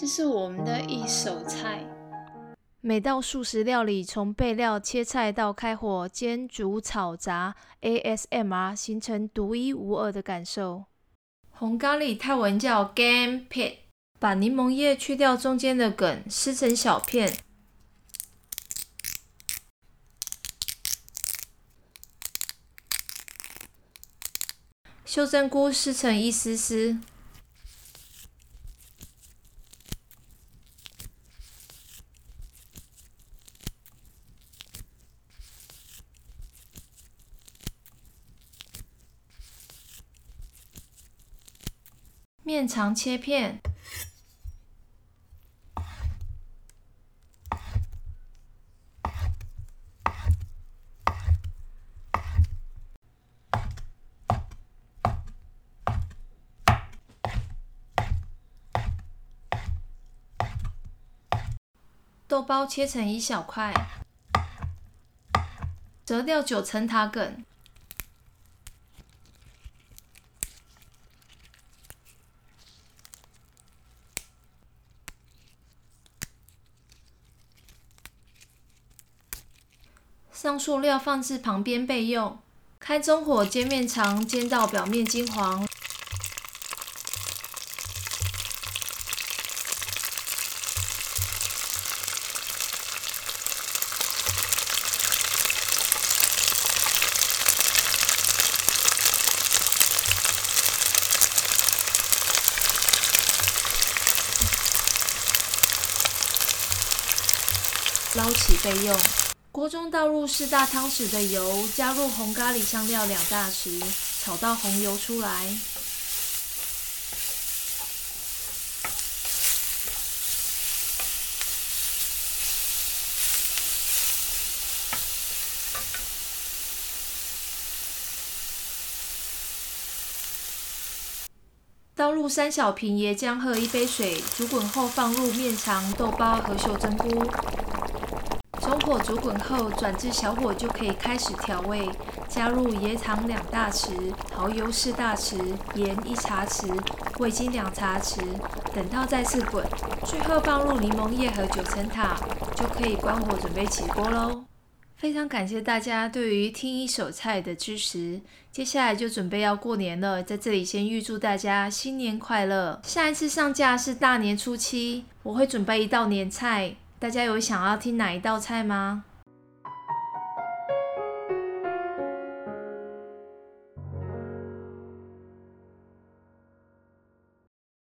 这是我们的一手菜。每道素食料理，从备料、切菜到开火煎、煮、炒、炸，ASMR 形成独一无二的感受。红咖喱泰文叫 Game Pit，把柠檬叶去掉中间的梗，撕成小片。秀珍菇撕成一丝丝。面肠切片，豆包切成一小块，折掉九层塔梗。上塑料放置旁边备用。开中火煎面肠，煎到表面金黄。捞起备用。锅中倒入四大汤匙的油，加入红咖喱香料两大匙，炒到红油出来。倒入三小瓶椰浆和一杯水，煮滚后放入面肠、豆包和秀珍菇。火煮滚后，转至小火就可以开始调味，加入椰糖两大匙、蚝油四大匙、盐一茶匙、味精两茶匙，等到再次滚，最后放入柠檬叶和九层塔，就可以关火准备起锅喽。非常感谢大家对于听一手菜的支持，接下来就准备要过年了，在这里先预祝大家新年快乐。下一次上架是大年初七，我会准备一道年菜。大家有想要听哪一道菜吗？